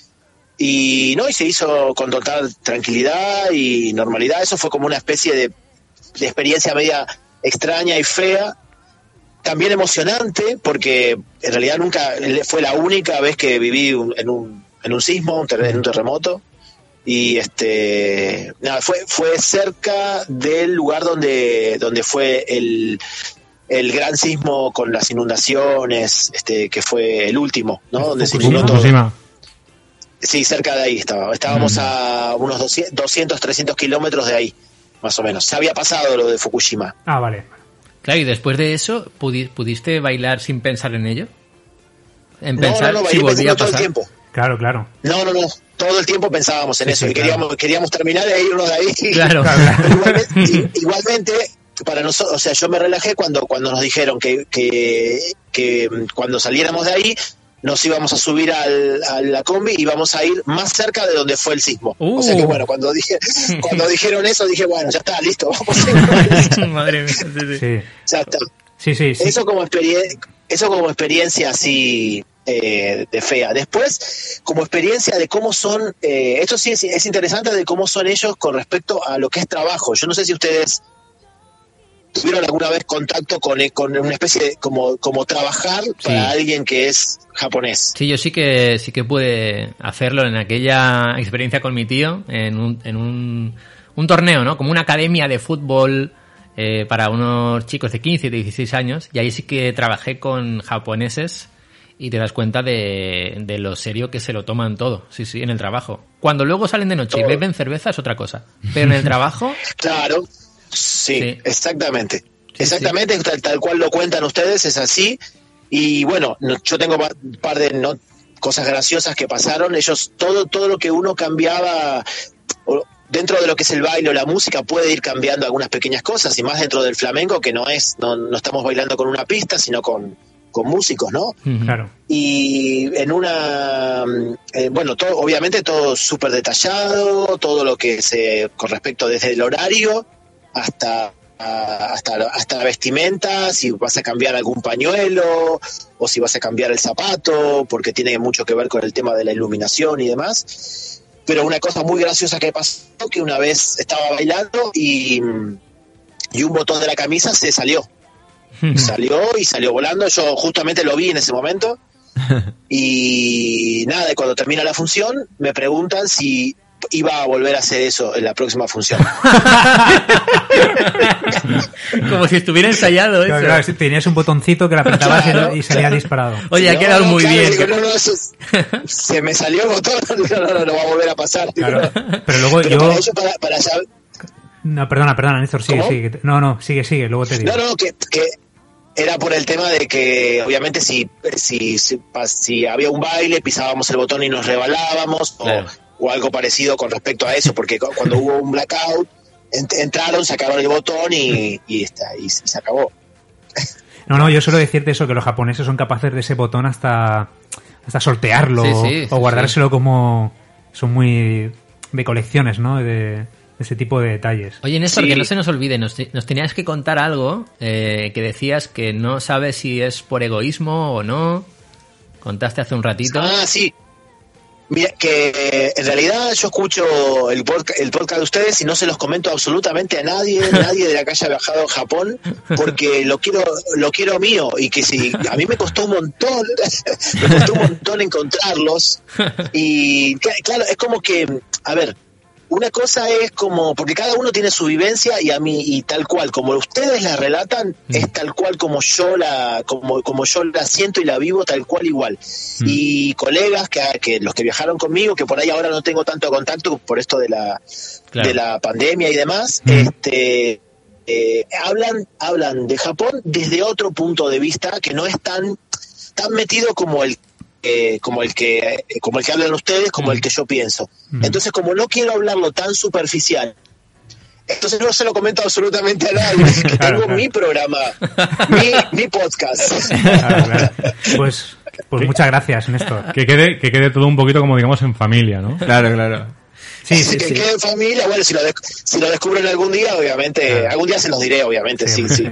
Y no, y se hizo con total tranquilidad y normalidad. Eso fue como una especie de, de experiencia media extraña y fea. También emocionante, porque en realidad nunca fue la única vez que viví un- en un, en un sismo, un ter- en un terremoto. Y este nada, fue, fue cerca del lugar donde, donde fue el, el gran sismo con las inundaciones, este, que fue el último, ¿no? Donde se Fukushima. todo. Fukushima. Sí, cerca de ahí estaba. Estábamos a unos 200, 200, 300 kilómetros de ahí, más o menos. Se había pasado lo de Fukushima. Ah, vale. Claro, y después de eso, pudi- ¿pudiste bailar sin pensar en ello? En No, pensar no, no, si bailé volvía a pensando todo el pasar. tiempo. Claro, claro. No, no, no. Todo el tiempo pensábamos en Sí, eso sí, y claro. queríamos, queríamos terminar de irnos de ahí. (laughs) (laughs) Claro. Igualmente, para nosotros, o sea, yo me relajé cuando, cuando nos dijeron que, que, que cuando saliéramos de ahí nos íbamos a subir al, a la combi y íbamos a ir más cerca de donde fue el sismo. O sea que Uh. bueno, cuando dije, (laughs) cuando dijeron eso dije, bueno, ya está, listo, vamos a ir. (laughs) Madre mía, sí, sí. Sí, ya está. sí, sí. sí. Eso como experiencia, eso como experiencia así eh, de fea. Después, como experiencia de cómo son, eh, esto sí es, es interesante de cómo son ellos con respecto a lo que es trabajo. Yo no sé si ustedes tuvieron alguna vez contacto con, eh, con una especie de como, como trabajar para alguien que es japonés. Sí, yo sí que sí que pude hacerlo en aquella experiencia con mi tío en un, en un, un torneo, ¿no? Como una academia de fútbol eh, para unos chicos de 15 y de 16 años y ahí sí que trabajé con japoneses y te das cuenta de, de lo serio que se lo toman todo, sí, sí, en el trabajo. Cuando luego salen de noche y beben cerveza es otra cosa, pero en el trabajo (laughs) Claro, sí, Sí. exactamente. exactamente, Tal, tal cual lo cuentan ustedes, es así. Y bueno, no- yo tengo un par de no- cosas graciosas que pasaron. Ellos, todo, todo lo que uno cambiaba, o dentro de lo que es el baile o la música, puede ir cambiando algunas pequeñas cosas, y más dentro del flamenco, que no es, no, no estamos bailando con una pista, sino con, con músicos, ¿no? Claro. y en una eh, bueno todo obviamente todo súper detallado todo lo que se con respecto desde el horario hasta hasta, hasta la vestimenta, si vas a cambiar algún pañuelo o si vas a cambiar el zapato, porque tiene mucho que ver con el tema de la iluminación y demás. Pero una cosa muy graciosa que pasó, que una vez estaba bailando y, y un botón de la camisa se salió. (laughs) salió y salió volando. Yo justamente lo vi en ese momento. (laughs) Y nada, cuando termina la función, me preguntan si iba a volver a hacer eso en la próxima función. (laughs) Como si estuviera ensayado eso. Claro, claro, si tenías un botoncito que lo apretabas y- Claro. y, salía disparado. (laughs) Oye, ha No, quedado no, muy claro, bien. digo, no, no, eso es- se me salió el botón, (laughs) no, no, no, no va a volver a pasar. Claro. Pero luego Pero yo... para eso, para, para saber- No, perdona, perdona, Néstor, sigue, ¿Cómo? sigue. No, no, sigue, sigue, luego te digo. No, no, que, que era por el tema de que obviamente si, si, si, había un baile, pisábamos el botón y nos rebalábamos, o- Claro. O, algo parecido con respecto a eso, porque cu- cuando hubo un blackout, ent- entraron, sacaron el botón y, y, está, y, se- y se acabó. No, no, yo suelo decirte eso, que los japoneses son capaces de ese botón hasta, hasta sortearlo Sí, o- sí, o sí, guardárselo como... Son muy de colecciones, ¿no? De, de ese tipo de detalles. Oye, Néstor, Sí. que no se nos olvide, nos, nos tenías que contar algo eh, que decías que no sabes si es por egoísmo o no. Contaste hace un ratito. Ah, sí. Mira, que eh, en realidad yo escucho el, podca- el podcast de ustedes y no se los comento absolutamente a nadie, (laughs) nadie de la calle ha viajado a Japón, porque lo quiero, lo quiero mío y que si a mí me costó un montón, (laughs) me costó un montón encontrarlos. Y cl- claro, es como que, a ver, una cosa es como, porque cada uno tiene su vivencia y a mí, y tal cual, como ustedes la relatan, es tal cual como yo la, como, como yo la siento y la vivo, tal cual igual. Y colegas que, que los que viajaron conmigo, que por ahí ahora no tengo tanto contacto por esto de la, Claro. de la pandemia y demás, este eh, hablan, hablan de Japón desde otro punto de vista que no es tan, tan metido como el eh, como el que eh, como el que hablan ustedes como el que yo pienso entonces como no quiero hablarlo tan superficial entonces no se lo comento absolutamente a nadie que (laughs) Claro, tengo claro. mi programa (laughs) mi, mi podcast Claro, claro. Pues, pues muchas gracias, Néstor. Que quede, que quede todo un poquito como digamos en familia, ¿no? Claro, claro. Sí, sí, que sí. quede en familia bueno si lo, si lo descubren algún día obviamente algún día se los diré obviamente sí sí,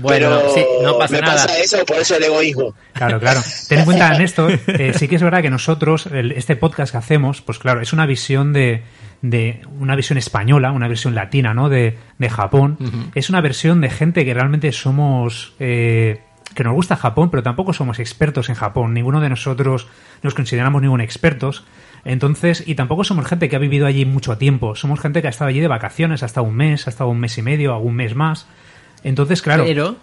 Bueno, Pero sí, no pasa me nada. pasa eso por eso el egoísmo Claro, claro. Ten en cuenta, Néstor, eh, sí que es verdad que nosotros, el- este podcast que hacemos, pues claro, es una visión de, de una visión española, una visión latina, ¿no? De, de Japón. Es una versión de gente que realmente somos... eh, que nos gusta Japón, pero tampoco somos expertos en Japón. Ninguno de nosotros nos consideramos ningún expertos. Entonces, y tampoco somos gente que ha vivido allí mucho tiempo. Somos gente que ha estado allí de vacaciones, hasta un mes, ha estado un mes y medio, algún mes más. Entonces, claro. Pero,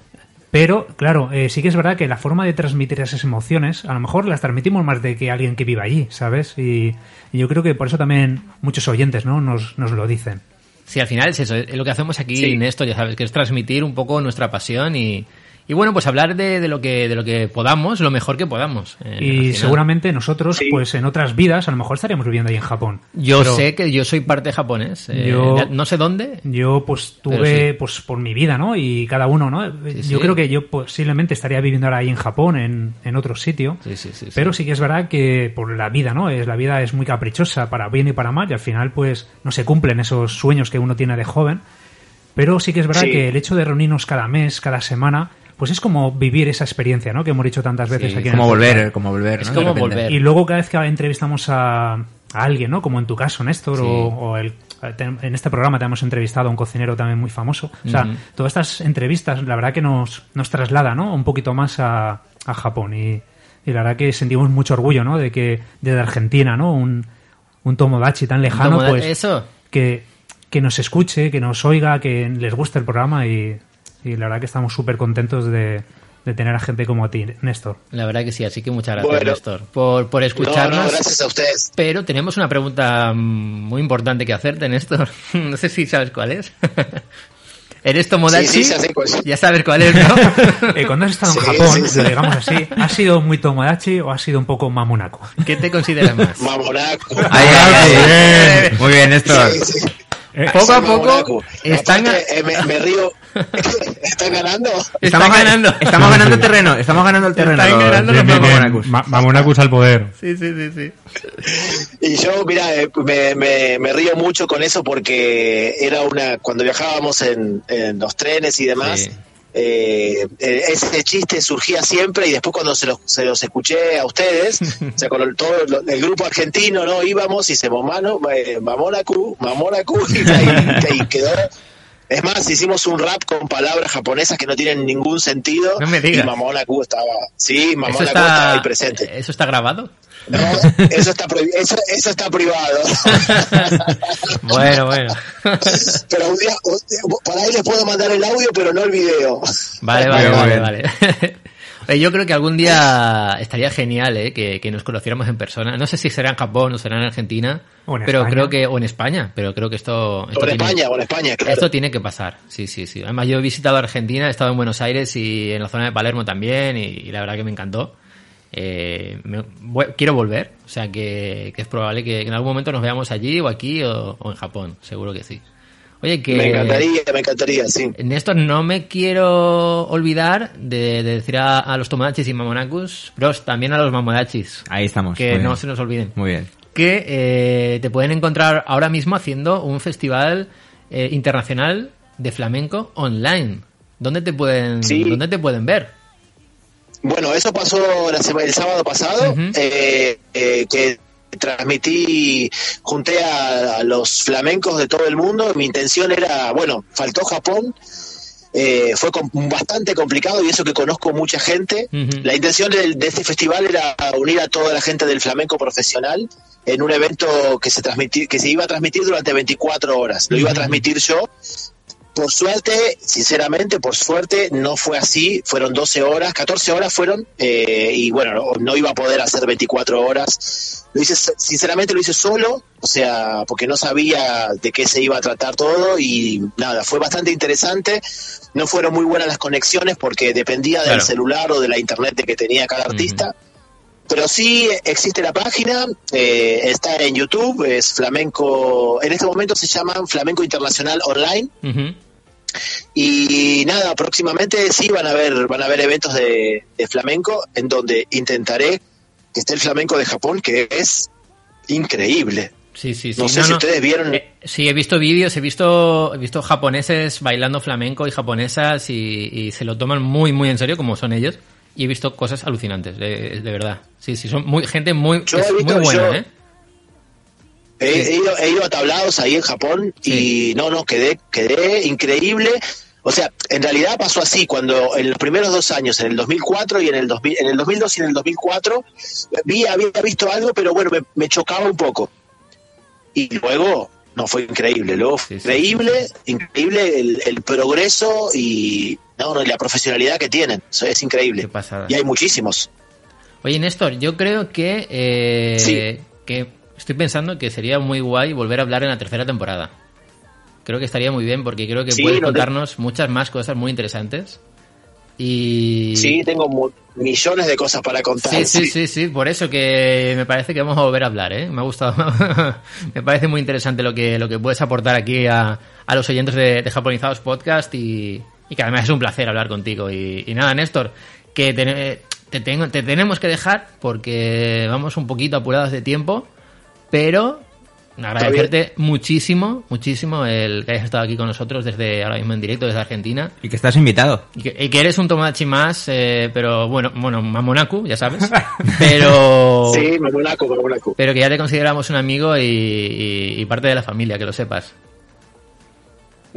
Pero, claro, eh, sí que es verdad que la forma de transmitir esas emociones, a lo mejor las transmitimos más de que alguien que vive allí, ¿sabes? Y, y yo creo que por eso también muchos oyentes, ¿no? Nos, nos lo dicen. sí, al final es eso. Es lo que hacemos aquí, Sí. Néstor, ya sabes, que es transmitir un poco nuestra pasión y, y bueno, pues hablar de, de lo que de lo que podamos, lo mejor que podamos. eh, Y seguramente nosotros, Sí. pues en otras vidas, a lo mejor estaríamos viviendo ahí en Japón. Yo Pero sé que yo soy parte japonés. eh, Yo- no sé dónde. Yo, pues, tuve, sí. pues, por mi vida, ¿no? Y cada uno, ¿no? Sí, yo sí. creo que yo posiblemente estaría viviendo ahora ahí en Japón, en, en otro sitio. Sí, sí, sí, sí. Pero sí que es verdad que por la vida, ¿no? Es, la vida es muy caprichosa para bien y para mal y al final pues no se cumplen esos sueños que uno tiene de joven. Pero sí que es verdad Sí. que el hecho de reunirnos cada mes, cada semana, pues es como vivir esa experiencia, ¿no? Que hemos dicho tantas veces Sí, aquí en Como el podcast. volver, como volver. Es ¿no? como volver. Y luego cada vez que entrevistamos a, a alguien, ¿no? Como en tu caso, Néstor, Sí. o, o el, te- en este programa te hemos entrevistado a un cocinero también muy famoso. O sea, todas estas entrevistas, la verdad que nos, nos traslada, ¿no? Un poquito más a, a Japón. Y, y la verdad que sentimos mucho orgullo, ¿no? De que desde Argentina, ¿no? Un, un Tomodachi tan lejano, pues Eso. que, que nos escuche, que nos oiga, que les guste el programa y, y la verdad que estamos súper contentos de, de tener a gente como a ti, Néstor. La verdad que sí, así que muchas gracias, Bueno. Néstor, por, por no, escucharnos. no, gracias a ustedes Pero tenemos una pregunta mm, muy importante que hacerte, Néstor. (laughs) No sé si sabes cuál es. (laughs) ¿Eres Tomodachi? Sí, sí, ya sé cuál es. Ya sabes cuál es, ¿no? (laughs) Eh, cuando has estado en Sí, Japón, sí, sí. lo digamos así, ¿has sido muy Tomodachi o has sido un poco Mamonaco? ¿Qué te consideras más? Mamonaco. Muy bien, Néstor. Eh, poco a poco están, Aparte, eh, me, me río. (laughs) ¿Están ganando? Estamos ganando. Estamos ganando terreno, estamos ganando el terreno. Están ganando los los Mamonacus. Ma- Mamonacus al poder. Sí, sí, sí, sí. Y yo, mira, eh, me, me, me río mucho con eso porque era una. Cuando viajábamos en, en los trenes y demás. Sí. Eh, eh, ese chiste surgía siempre y después cuando se los, se los escuché a ustedes, (laughs) o sea, con el, todo el grupo argentino, ¿no? Íbamos y se mano, eh, Mamonaku, Mamonaku, y, ahí- y quedó. Es más, hicimos un rap con palabras japonesas que no tienen ningún sentido. No me digas. Y Mamonaku estaba, sí, Eso Mamonaku estaba está, ahí presente. ¿Eso está grabado? No, eso está eso, eso está privado. (laughs) bueno, bueno. pero un día, por ahí les puedo mandar el audio, pero no el video. Vale, vale, vale, vale. Oye, Yo creo que algún día estaría genial ¿eh? que, que nos conociéramos en persona. No sé si será en Japón o será en Argentina, O en pero España. creo que o en España, pero creo que esto, esto O en tiene- España, o en España, claro. Esto tiene que pasar, sí, sí, sí. Además, yo he visitado Argentina, he estado en Buenos Aires y en la zona de Palermo también, y, y la verdad que me encantó. Eh, me- voy- quiero volver, o sea que, que es probable que, que en algún momento nos veamos allí o aquí o, o en Japón, seguro que sí. Oye, que... Me encantaría, me encantaría, sí. Néstor, no me quiero olvidar de, de decir a, a los Tomodachis y Mamonacus, pero también a los Mamodachis, Ahí estamos. que no bien. se nos olviden Muy bien. que eh, te pueden encontrar ahora mismo haciendo un festival eh, internacional de flamenco online. ¿Dónde te pueden, Sí. ¿dónde te pueden ver? Bueno, eso pasó la el sábado pasado, eh, eh, que transmití, junté a, a los flamencos de todo el mundo. Mi intención era, bueno, faltó Japón, eh, fue com- bastante complicado y eso que conozco mucha gente. La intención del- de, este festival era unir a toda la gente del flamenco profesional en un evento que se que se iba a transmitir durante 24 horas. Lo iba a transmitir yo. Por suerte, sinceramente, por suerte, no fue así. Fueron 12 horas, 14 horas fueron, eh, y bueno, no, no iba a poder hacer 24 horas. Lo hice, sinceramente, lo hice solo, o sea, porque no sabía de qué se iba a tratar todo, y nada, fue bastante interesante. No fueron muy buenas las conexiones porque dependía del Claro. celular o de la internet que tenía cada artista. Pero sí existe la página, eh, está en YouTube, es flamenco, en este momento se llama Flamenco Internacional Online. Ujú. Y nada, próximamente sí van a haber, van a haber eventos de, de flamenco en donde intentaré que esté el flamenco de Japón, que es increíble. Sí, sí, sí. No sé si ustedes vieron- Eh, sí, he visto vídeos, he visto, he visto japoneses bailando flamenco y japonesas y, y se lo toman muy, muy en serio, como son ellos. Y he visto cosas alucinantes, de, de verdad. Sí, sí, son muy, gente muy, Yo es he visto- muy buena, yo- ¿eh? He, Sí. he ido, he ido a tablados ahí en Japón Sí. y no, no, quedé, quedé increíble. O sea, en realidad pasó así, cuando en los primeros dos años, en el 2004 y en el, 2000, en el 2002 y en el 2004, vi, había visto algo, pero bueno, me, me chocaba un poco. Y luego, no, fue increíble, luego fue Sí, sí, increíble, increíble el, el progreso y, no, no, la profesionalidad que tienen, eso es increíble. Qué. Y hay muchísimos. Oye, Néstor, yo creo que, eh, Sí. que estoy pensando que sería muy guay volver a hablar en la tercera temporada. Creo que estaría muy bien porque creo que Sí, puedes no te- contarnos muchas más cosas muy interesantes. Y Sí, tengo millones de cosas para contar. sí, sí, sí, sí, por eso que me parece que vamos a volver a hablar, ¿eh? Me ha gustado, (laughs) me parece muy interesante lo que, lo que puedes aportar aquí a, a los oyentes de, de Japonizados Podcast y, y que además es un placer hablar contigo. Y, y nada, Néstor, que te, te, tengo- te tenemos que dejar porque vamos un poquito apurados de tiempo, pero agradecerte muchísimo, muchísimo el que hayas estado aquí con nosotros desde ahora mismo en directo desde Argentina. Y que estás invitado. Y que, y que eres un Tomodachi más, eh, pero bueno, bueno, Mamonaku, ya sabes. (laughs) Pero, Sí, Mamonaco, Mamonaco. pero que ya te consideramos un amigo y, y- y parte de la familia, que lo sepas.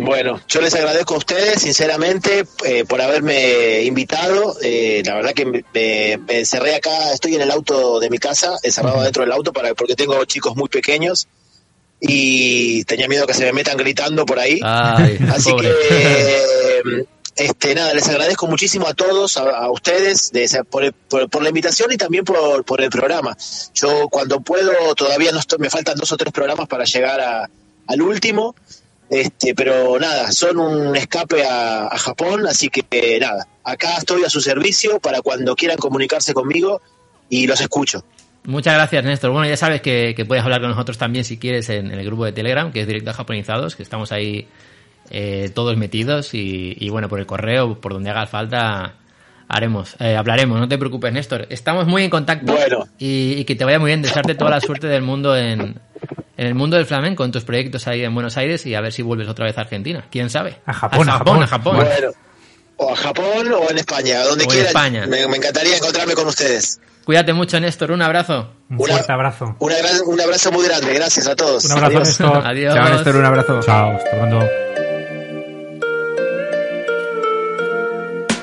Bueno, yo les agradezco a ustedes, sinceramente, eh, por haberme invitado. Eh, la verdad que me, me- encerré acá, estoy en el auto de mi casa, encerrado dentro del auto, para, porque tengo chicos muy pequeños y tenía miedo que se me metan gritando por ahí. Ay, (laughs) Así pobre. que, (laughs) eh, este, nada, les agradezco muchísimo a todos, a, a ustedes, de por, por- por la invitación y también por, por el programa. Yo cuando puedo, todavía no estoy, me faltan dos o tres programas para llegar a- al último, este, pero nada, son un escape a, a Japón, así que eh, nada, acá estoy a su servicio para cuando quieran comunicarse conmigo y los escucho. Muchas gracias, Néstor. Bueno, ya sabes que, que puedes hablar con nosotros también si quieres en, en el grupo de Telegram, que es Directo a Japonizados, que estamos ahí eh, todos metidos y, y, bueno, por el correo, por donde haga falta, haremos, eh, hablaremos. No te preocupes, Néstor. Estamos muy en contacto Bueno. y, y que te vaya muy bien. Desearte toda la suerte del mundo en, en el mundo del flamenco, en tus proyectos ahí en Buenos Aires y a ver si vuelves otra vez a Argentina. ¿Quién sabe? A Japón, a a Japón. Japón. a Japón. Bueno, o a Japón o en España, donde O en quiera. España. Me, me encantaría encontrarme con ustedes. Cuídate mucho, Néstor. Un abrazo. Un Una- fuerte abrazo. Una un abrazo muy grande, gracias a todos. Un abrazo, Adiós. Néstor. (laughs) Adiós. Chao, Néstor, un abrazo. Chao, hasta pronto.